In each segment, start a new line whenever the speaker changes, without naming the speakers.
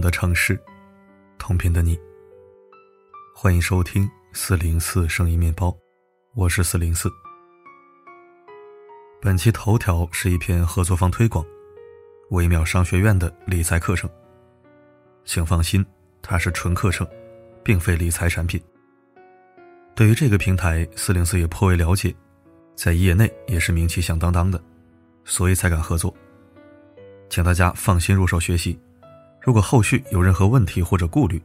的城市，同频的你。欢迎收听四零四声音面包，我是四零四。本期头条是一篇合作方推广，微妙商学院的理财课程。请放心，它是纯课程，并非理财产品。对于这个平台，四零四也颇为了解，在业内也是名气响当当的，所以才敢合作。请大家放心入手学习。如果后续有任何问题或者顾虑，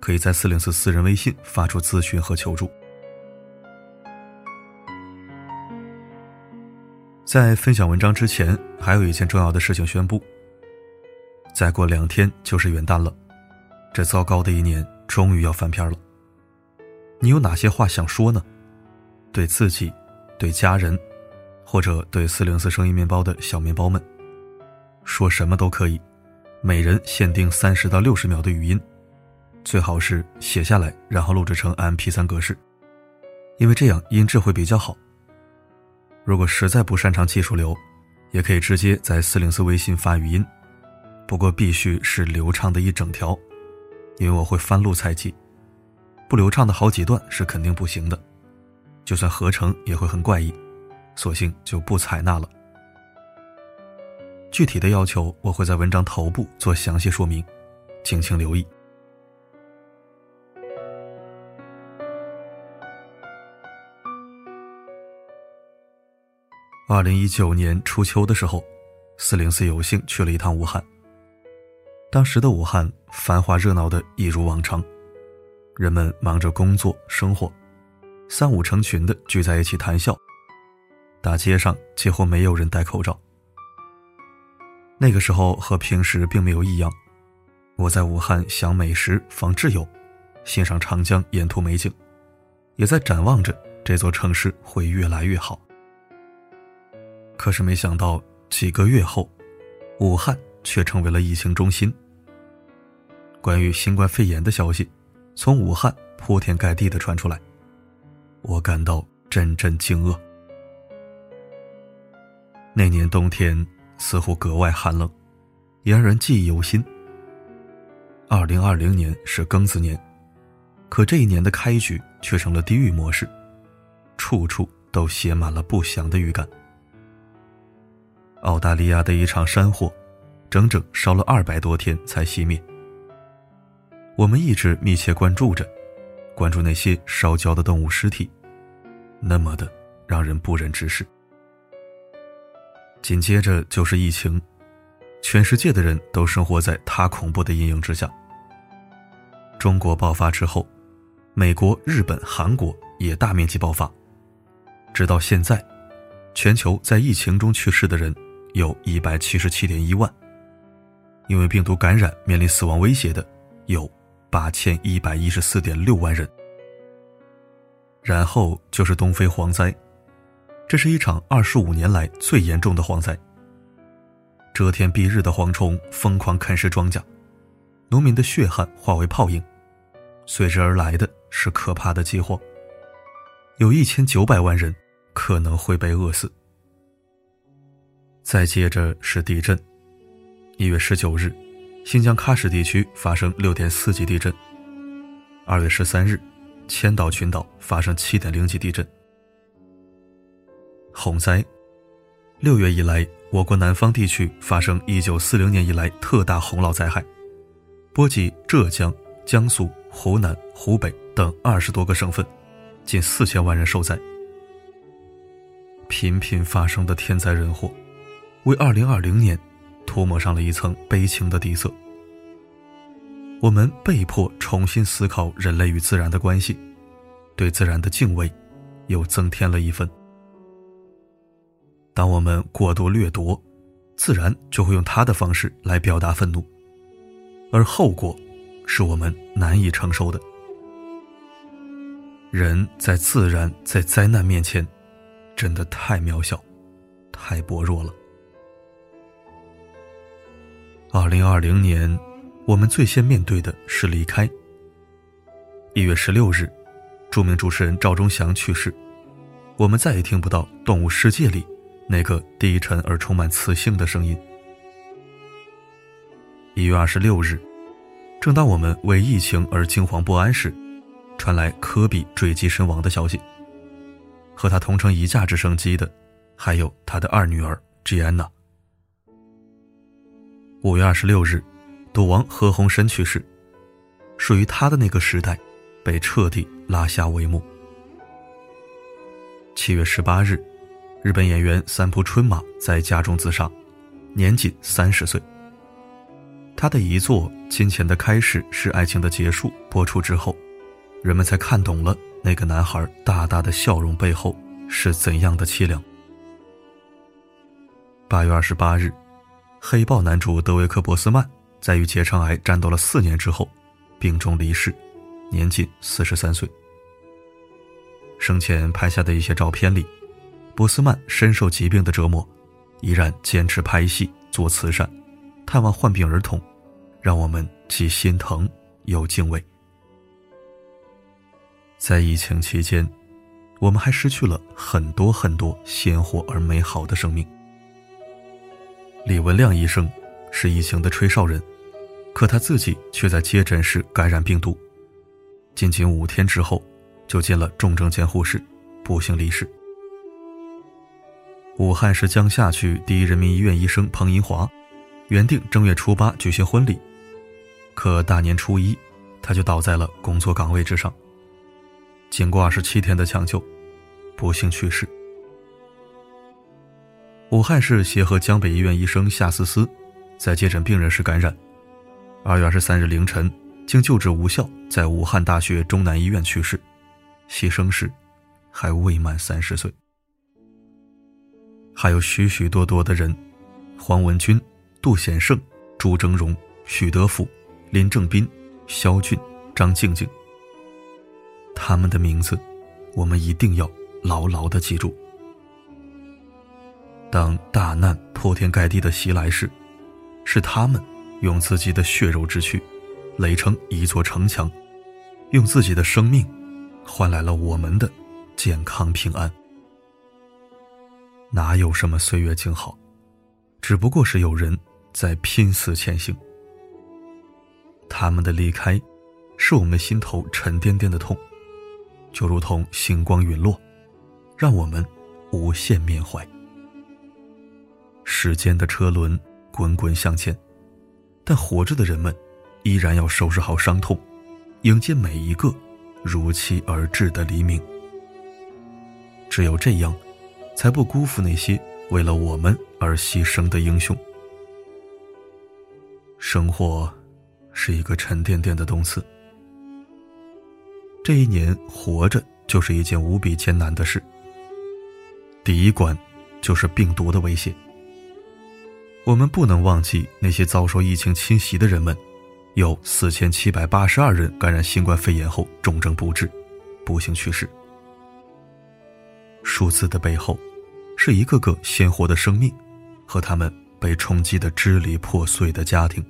可以在四零四私人微信发出咨询和求助。在分享文章之前，还有一件重要的事情宣布：再过两天就是元旦了，这糟糕的一年终于要翻篇了。你有哪些话想说呢？对自己、对家人，或者对四零四声音面包的小面包们，说什么都可以。每人限定三十到六十秒的语音，最好是写下来，然后录制成 MP3 格式，因为这样音质会比较好。如果实在不擅长技术流，也可以直接在四零四微信发语音，不过必须是流畅的一整条，因为我会翻录采集，不流畅的好几段是肯定不行的，就算合成也会很怪异，索性就不采纳了。具体的要求我会在文章头部做详细说明，敬请留意。二零一九年初秋的时候，四零四有幸去了一趟武汉。当时的武汉繁华热闹的一如往常，人们忙着工作生活，三五成群的聚在一起谈笑，大街上几乎没有人戴口罩。那个时候和平时并没有异样，我在武汉享美食、访挚友，欣赏长江沿途美景，也在展望着这座城市会越来越好。可是没想到几个月后，武汉却成为了疫情中心。关于新冠肺炎的消息从武汉铺天盖地的传出来，我感到阵阵惊愕。那年冬天。似乎格外寒冷，也让人记忆犹新。二零二零年是庚子年，可这一年的开局却成了地狱模式，处处都写满了不祥的预感。澳大利亚的一场山火，整整烧了二百多天才熄灭。我们一直密切关注着，关注那些烧焦的动物尸体，那么的让人不忍直视。紧接着就是疫情，全世界的人都生活在它恐怖的阴影之下。中国爆发之后，美国、日本、韩国也大面积爆发，直到现在，全球在疫情中去世的人有一百七十七点一万，因为病毒感染面临死亡威胁的有八千一百一十四点六万人。然后就是东非蝗灾。这是一场二十五年来最严重的蝗灾。遮天蔽日的蝗虫疯狂啃食庄稼，农民的血汗化为泡影，随之而来的是可怕的饥荒。有一千九百万人可能会被饿死。再接着是地震，一月十九日，新疆喀什地区发生六点四级地震；二月十三日，千岛群岛发生七点零级地震。洪灾，六月以来，我国南方地区发生一九四零年以来特大洪涝灾害，波及浙江、江苏、湖南、湖北等二十多个省份，近四千万人受灾。频频发生的天灾人祸，为二零二零年涂抹上了一层悲情的底色。我们被迫重新思考人类与自然的关系，对自然的敬畏又增添了一份。当我们过度掠夺，自然就会用他的方式来表达愤怒，而后果是我们难以承受的。人在自然在灾难面前，真的太渺小，太薄弱了。二零二零年，我们最先面对的是离开。一月十六日，著名主持人赵忠祥去世，我们再也听不到《动物世界》里。那个低沉而充满磁性的声音。一月二十六日，正当我们为疫情而惊慌不安时，传来科比坠机身亡的消息。和他同乘一架直升机的，还有他的二女儿吉安娜。五月二十六日，赌王何鸿燊去世，属于他的那个时代，被彻底拉下帷幕。七月十八日，日本演员三浦春马在家中自杀，年仅三十岁。他的遗作《金钱的开始是爱情的结束》播出之后，人们才看懂了那个男孩大大的笑容背后是怎样的凄凉。八月二十八日，黑豹男主德维克·博斯曼在与结肠癌战斗了四年之后，病重离世，年仅四十三岁。生前拍下的一些照片里，波斯曼深受疾病的折磨，依然坚持拍戏、做慈善。探望患病儿童，让我们既心疼又敬畏。在疫情期间，我们还失去了很多很多鲜活而美好的生命。李文亮医生是疫情的吹哨人，可他自己却在接诊时感染病毒，仅仅五天之后就进了重症监护室，不幸离世。武汉市江夏区第一人民医院医生彭银华。原定正月初八举行婚礼，可大年初一，他就倒在了工作岗位之上。经过二十七天的抢救，不幸去世。武汉市协和江北医院医生夏思思，在接诊病人时感染，二月二十三日凌晨，经救治无效，在武汉大学中南医院去世，牺牲时还未满三十岁。还有许许多多的人，黄文军。杜显胜、朱峥嵘、许德福、林正斌、肖俊、张静静，他们的名字，我们一定要牢牢的记住。当大难铺天盖地的袭来时，是他们用自己的血肉之躯垒成一座城墙，用自己的生命换来了我们的健康平安。哪有什么岁月静好，只不过是有人。在拼死前行，他们的离开，是我们心头沉甸甸的痛，就如同星光陨落，让我们无限缅怀。时间的车轮滚滚向前，但活着的人们，依然要收拾好伤痛，迎接每一个如期而至的黎明。只有这样，才不辜负那些为了我们而牺牲的英雄。生活是一个沉甸甸的动词。这一年活着就是一件无比艰难的事。第一关就是病毒的威胁。我们不能忘记那些遭受疫情侵袭的人们，有四千七百八十二人感染新冠肺炎后重症不治，不幸去世。数字的背后，是一个个鲜活的生命，和他们被冲击的支离破碎的家庭。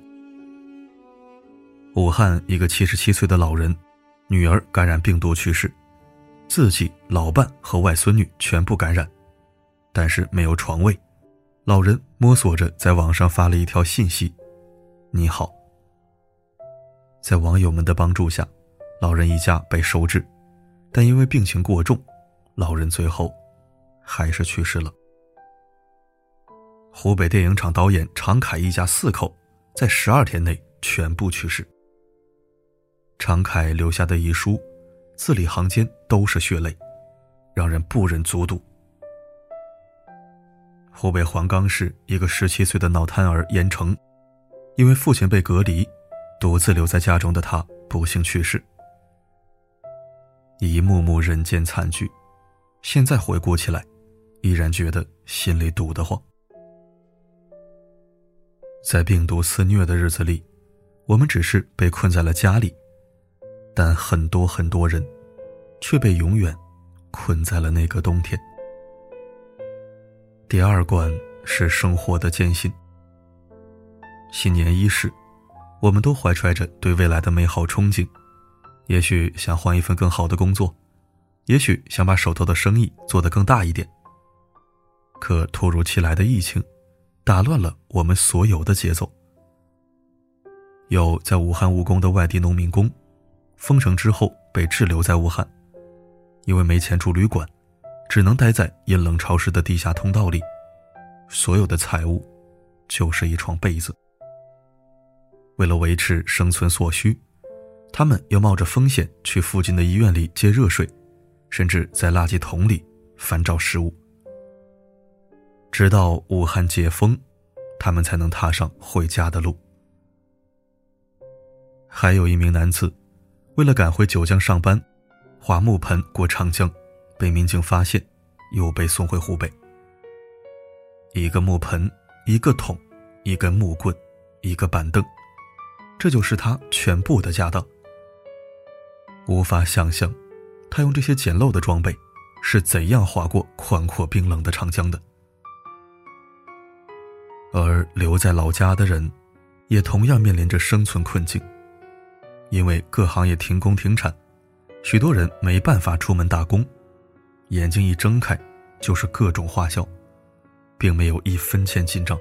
武汉一个七十七岁的老人，女儿感染病毒去世，自己、老伴和外孙女全部感染，但是没有床位。老人摸索着在网上发了一条信息：“你好。”在网友们的帮助下，老人一家被收治，但因为病情过重，老人最后还是去世了。湖北电影厂导演常凯一家四口在十二天内全部去世。常凯留下的遗书，字里行间都是血泪，让人不忍卒读。湖北黄冈市一个十七岁的脑瘫儿严成，因为父亲被隔离，独自留在家中的他不幸去世。一幕幕人间惨剧，现在回顾起来，依然觉得心里堵得慌。在病毒肆虐的日子里，我们只是被困在了家里。但很多很多人，却被永远困在了那个冬天。第二关是生活的艰辛。新年伊始，我们都怀揣着对未来的美好憧憬，也许想换一份更好的工作，也许想把手头的生意做得更大一点。可突如其来的疫情，打乱了我们所有的节奏。有在武汉务工的外地农民工，封城之后被滞留在武汉，因为没钱住旅馆，只能待在阴冷潮湿的地下通道里，所有的财物就是一床被子。为了维持生存所需，他们要冒着风险去附近的医院里接热水，甚至在垃圾桶里翻找食物。直到武汉解封，他们才能踏上回家的路。还有一名男子，为了赶回九江上班，划木盆过长江，被民警发现，又被送回湖北。一个木盆，一个桶，一根木棍，一个板凳，这就是他全部的家当。无法想象，他用这些简陋的装备，是怎样划过宽阔冰冷的长江的。而留在老家的人，也同样面临着生存困境。因为各行业停工停产，许多人没办法出门打工，眼睛一睁开就是各种花销，并没有一分钱进账。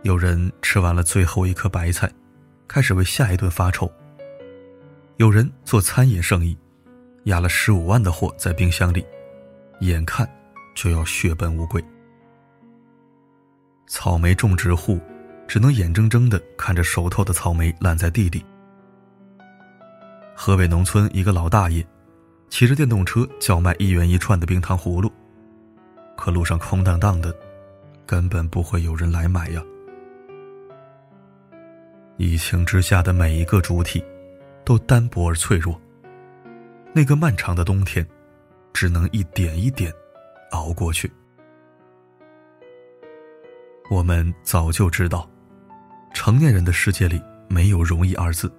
有人吃完了最后一颗白菜，开始为下一顿发愁；有人做餐饮生意，压了十五万的货在冰箱里，眼看就要血本无归。草莓种植户。只能眼睁睁的看着熟透的草莓烂在地里。河北农村一个老大爷，骑着电动车叫卖一元一串的冰糖葫芦，可路上空荡荡的，根本不会有人来买呀。疫情之下的每一个主体，都单薄而脆弱。那个漫长的冬天，只能一点一点熬过去。我们早就知道。成年人的世界里没有容易二字，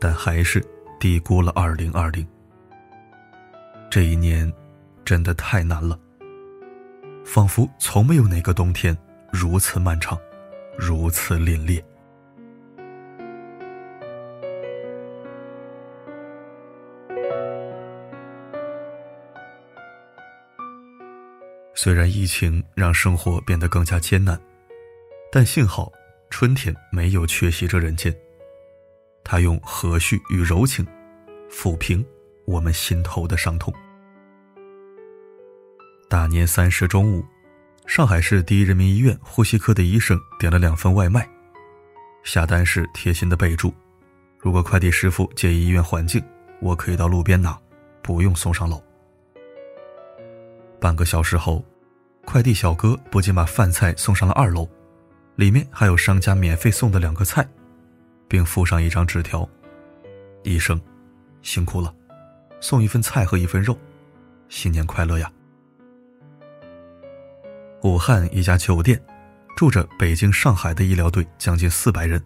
但还是低估了二零二零。这一年，真的太难了。仿佛从没有哪个冬天如此漫长，如此凛冽。虽然疫情让生活变得更加艰难，但幸好。春天没有缺席这人间，他用和煦与柔情，抚平我们心头的伤痛。大年三十中午，上海市第一人民医院呼吸科的医生点了两份外卖，下单时贴心的备注：如果快递师傅介意医院环境，我可以到路边拿，不用送上楼。半个小时后，快递小哥不仅把饭菜送上了二楼。里面还有商家免费送的两个菜，并附上一张纸条：“医生，辛苦了，送一份菜和一份肉，新年快乐呀！”武汉一家酒店，住着北京、上海的医疗队将近四百人。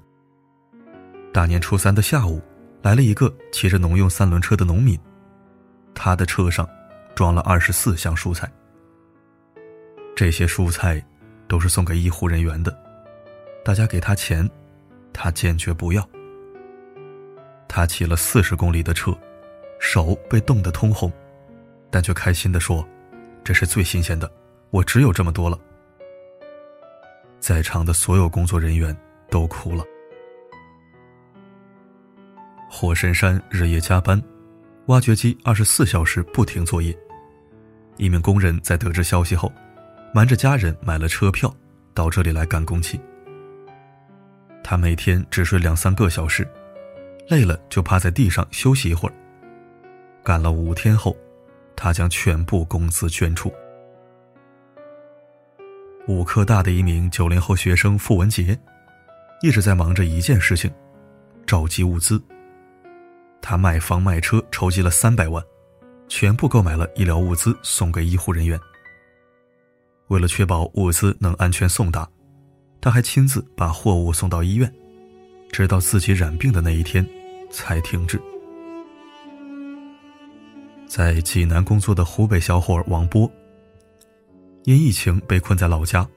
大年初三的下午，来了一个骑着农用三轮车的农民，他的车上装了二十四箱蔬菜。这些蔬菜都是送给医护人员的。大家给他钱，他坚决不要。他骑了四十公里的车，手被冻得通红，但却开心地说：“这是最新鲜的，我只有这么多了。”在场的所有工作人员都哭了。火神山日夜加班，挖掘机二十四小时不停作业。一名工人在得知消息后，瞒着家人买了车票，到这里来赶工期。他每天只睡两三个小时，累了就趴在地上休息一会儿。干了五天后，他将全部工资捐出。武科大的一名九零后学生付文杰，一直在忙着一件事情：召集物资。他卖房卖车筹集了三百万，全部购买了医疗物资送给医护人员。为了确保物资能安全送达。他还亲自把货物送到医院，直到自己染病的那一天，才停止。在济南工作的湖北小伙王波，因疫情被困在老家，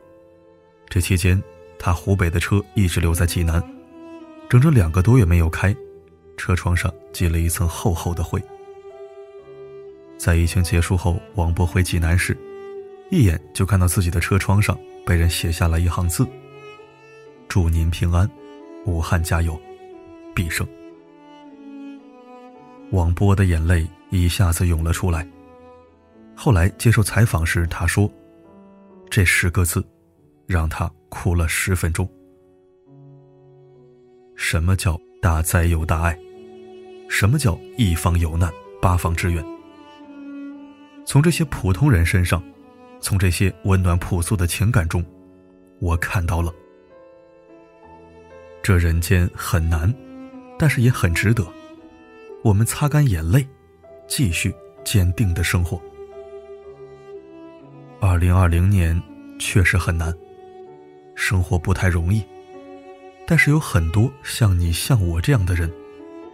这期间他湖北的车一直留在济南，整整两个多月没有开，车窗上积了一层厚厚的灰。在疫情结束后，王波回济南时，一眼就看到自己的车窗上被人写下了一行字。祝您平安，武汉加油，必胜！王波的眼泪一下子涌了出来。后来接受采访时，他说：“这十个字，让他哭了十分钟。什么叫大灾有大爱？什么叫一方有难八方支援？从这些普通人身上，从这些温暖朴素的情感中，我看到了，这人间很难，但是也很值得。我们擦干眼泪，继续坚定的生活。”二零二零年确实很难，生活不太容易，但是有很多像你像我这样的人，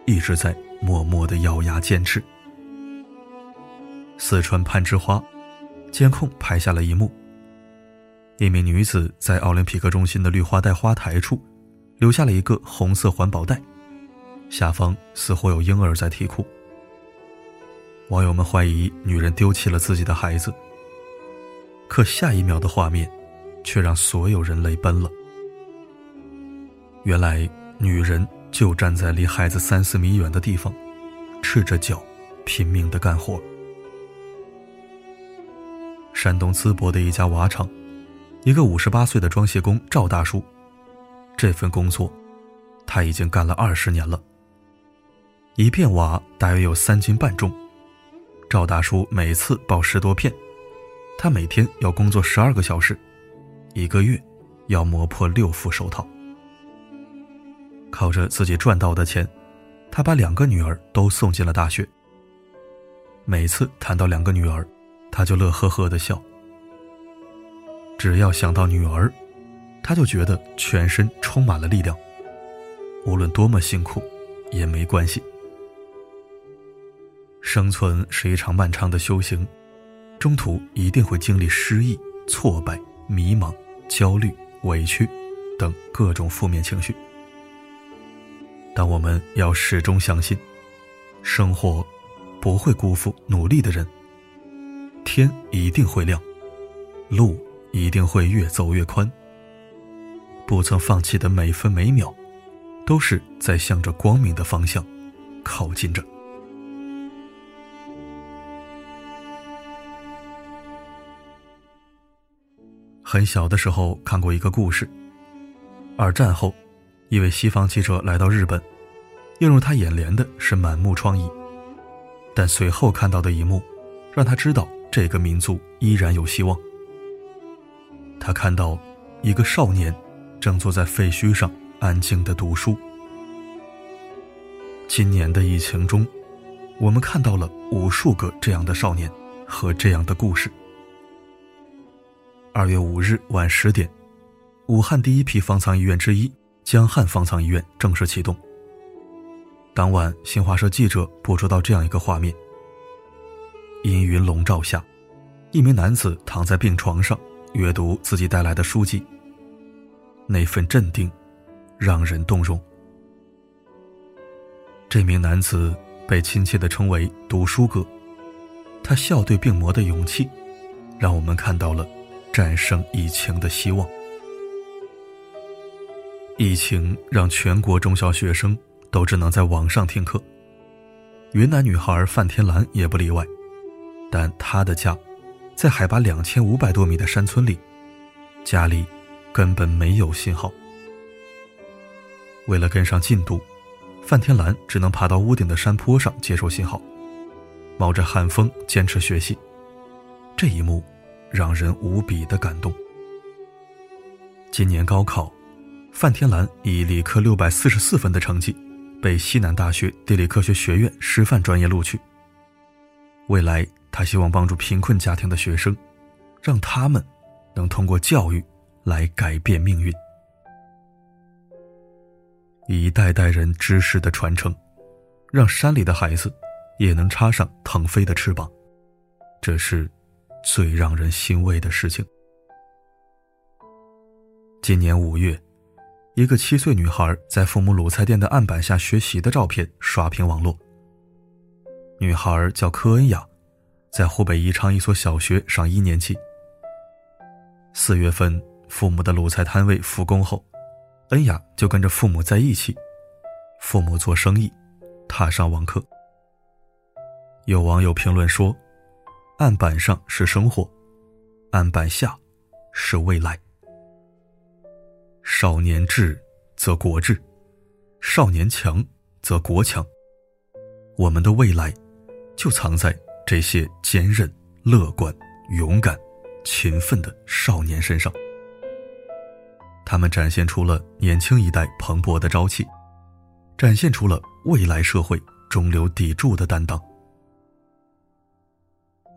一直在默默的咬牙坚持。四川攀枝花，监控拍下了一幕：一名女子在奥林匹克中心的绿化带花台处，留下了一个红色环保袋，下方似乎有婴儿在啼哭。网友们怀疑女人丢弃了自己的孩子。可下一秒的画面，却让所有人泪奔了。原来，女人就站在离孩子三四米远的地方，赤着脚，拼命的干活。山东淄博的一家瓦厂，一个五十八岁的装卸工赵大叔，这份工作，他已经干了二十年了。一片瓦大约有三斤半重，赵大叔每次包十多片。他每天要工作十二个小时，一个月要磨破六副手套。靠着自己赚到的钱，他把两个女儿都送进了大学。每次谈到两个女儿，他就乐呵呵的笑。只要想到女儿，他就觉得全身充满了力量。无论多么辛苦，也没关系。生存是一场漫长的修行。中途一定会经历失意、挫败、迷茫、焦虑、委屈等各种负面情绪，但我们要始终相信，生活不会辜负努力的人，天一定会亮，路一定会越走越宽。不曾放弃的每分每秒，都是在向着光明的方向靠近着。很小的时候看过一个故事。二战后，一位西方记者来到日本，映入他眼帘的是满目疮痍。但随后看到的一幕，让他知道这个民族依然有希望。他看到一个少年正坐在废墟上安静的读书。今年的疫情中，我们看到了无数个这样的少年和这样的故事。二月五日晚十点，武汉第一批方舱医院之一江汉方舱医院正式启动。当晚，新华社记者捕捉到这样一个画面：阴云笼罩下，一名男子躺在病床上阅读自己带来的书籍。那份镇定，让人动容。这名男子被亲切地称为“读书哥”，他笑对病魔的勇气，让我们看到了。战胜疫情的希望。疫情让全国中小学生都只能在网上听课，云南女孩范天兰也不例外。但他的家在海拔两千五百多米的山村里，家里根本没有信号。为了跟上进度，范天兰只能爬到屋顶的山坡上接受信号，冒着寒风坚持学习。这一幕。让人无比的感动。今年高考，范天兰以理科六百四十四分的成绩，被西南大学地理科学学院师范专业录取。未来，他希望帮助贫困家庭的学生，让他们能通过教育来改变命运。一代代人知识的传承，让山里的孩子也能插上腾飞的翅膀。这是。最让人欣慰的事情。今年五月，一个七岁女孩在父母卤菜店的案板下学习的照片刷屏网络。女孩叫柯恩雅，在湖北宜昌一所小学上一年级。四月份，父母的卤菜摊位复工后，恩雅就跟着父母在一起，父母做生意，踏上网课。有网友评论说：“案板上是生活，案板下是未来。少年智则国智，少年强则国强。我们的未来就藏在这些坚韧、乐观、勇敢、勤奋的少年身上。他们展现出了年轻一代蓬勃的朝气，展现出了未来社会中流砥柱的担当。”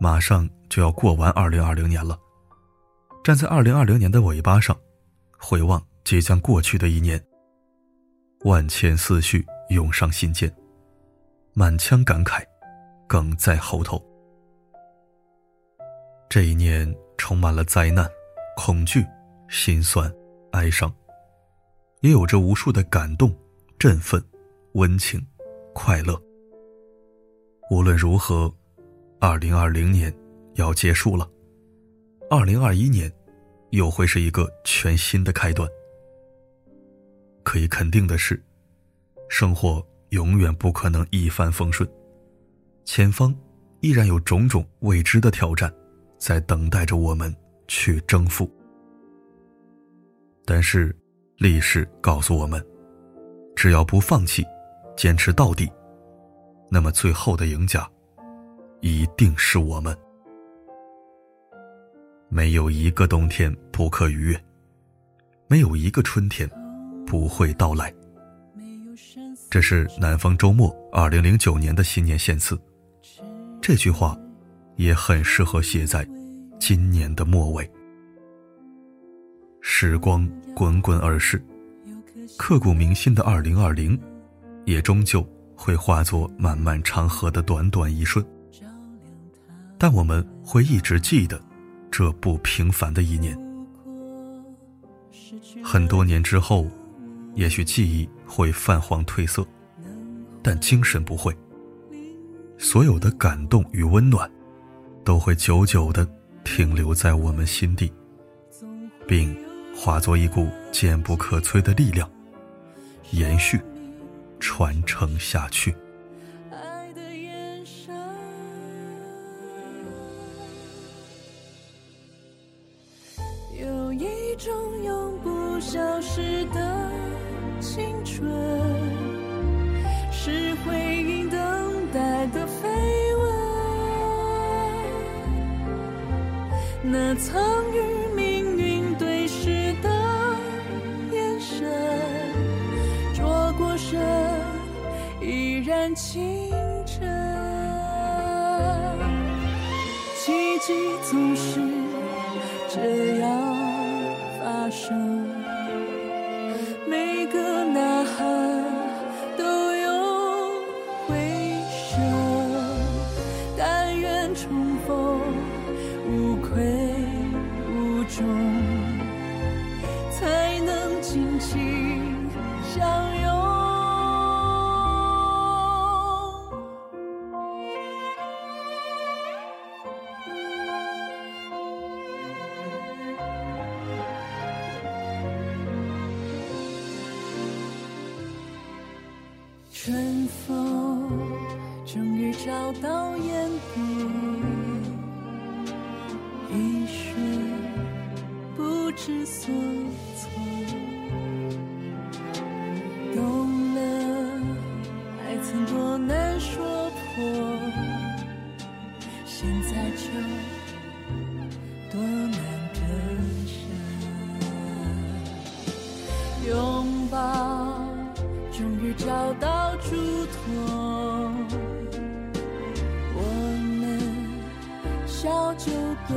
马上就要过完二零二零年了，站在二零二零年的尾巴上，回望即将过去的一年，万千思绪涌上心间，满腔感慨梗在喉头。这一年充满了灾难、恐惧、心酸、哀伤，也有着无数的感动、振奋、温情、快乐。无论如何。二零二零年要结束了，二零二一年又会是一个全新的开端。可以肯定的是，生活永远不可能一帆风顺，前方依然有种种未知的挑战在等待着我们去征服。但是，历史告诉我们，只要不放弃，坚持到底，那么最后的赢家。一定是我们。没有一个冬天不可逾越，没有一个春天不会到来。这是南方周末二零零九年的新年献词，这句话也很适合写在今年的末尾。时光滚滚而逝，刻骨铭心的二零二零，也终究会化作漫漫长河的短短一瞬。但我们会一直记得这不平凡的一年。很多年之后，也许记忆会泛黄褪色，但精神不会。所有的感动与温暖，都会久久的停留在我们心底，并化作一股坚不可摧的力量，延续、传承下去。
找到。嘱托，我们笑就对